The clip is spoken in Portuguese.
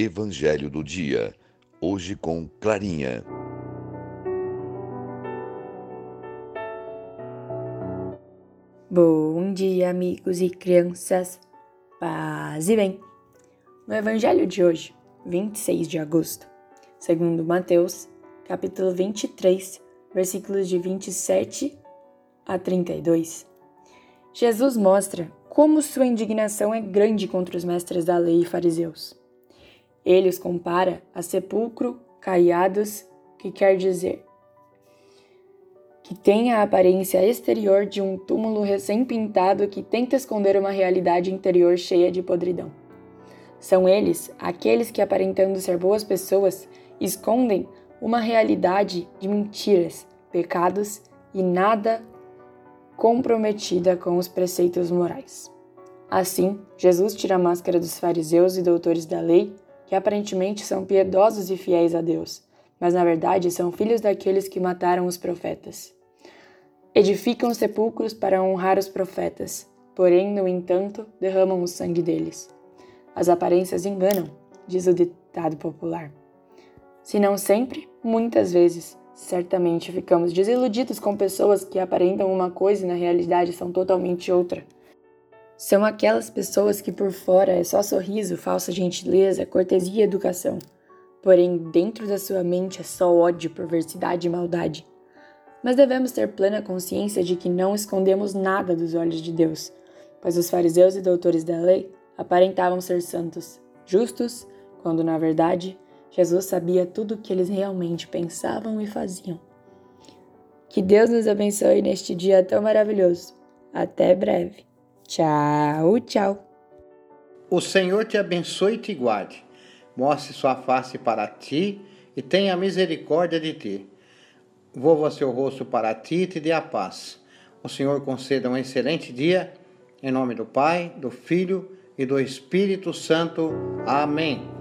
Evangelho do Dia, hoje com Clarinha. Bom dia, amigos e crianças. Paz e bem. No Evangelho de hoje, 26 de agosto, segundo Mateus, capítulo 23, versículos de 27 a 32, Jesus mostra como sua indignação é grande contra os mestres da lei e fariseus. Ele os compara a sepulcro caiados, que quer dizer que tem a aparência exterior de um túmulo recém-pintado que tenta esconder uma realidade interior cheia de podridão. São eles aqueles que, aparentando ser boas pessoas, escondem uma realidade de mentiras, pecados e nada comprometida com os preceitos morais. Assim, Jesus tira a máscara dos fariseus e doutores da lei, que aparentemente são piedosos e fiéis a Deus, mas na verdade são filhos daqueles que mataram os profetas. Edificam sepulcros para honrar os profetas, porém, no entanto, derramam o sangue deles. As aparências enganam, diz o ditado popular. Se não sempre, muitas vezes, certamente ficamos desiludidos com pessoas que aparentam uma coisa e na realidade são totalmente outra. São aquelas pessoas que por fora é só sorriso, falsa gentileza, cortesia e educação. Porém, dentro da sua mente é só ódio, perversidade e maldade mas devemos ter plena consciência de que não escondemos nada dos olhos de Deus, pois os fariseus e doutores da lei aparentavam ser santos, justos, quando na verdade Jesus sabia tudo o que eles realmente pensavam e faziam. Que Deus nos abençoe neste dia tão maravilhoso. Até breve. Tchau, tchau. O Senhor te abençoe e te guarde. Mostre sua face para ti e tenha misericórdia de ti volva seu rosto para ti e te dê a paz. O Senhor conceda um excelente dia, em nome do Pai, do Filho e do Espírito Santo. Amém.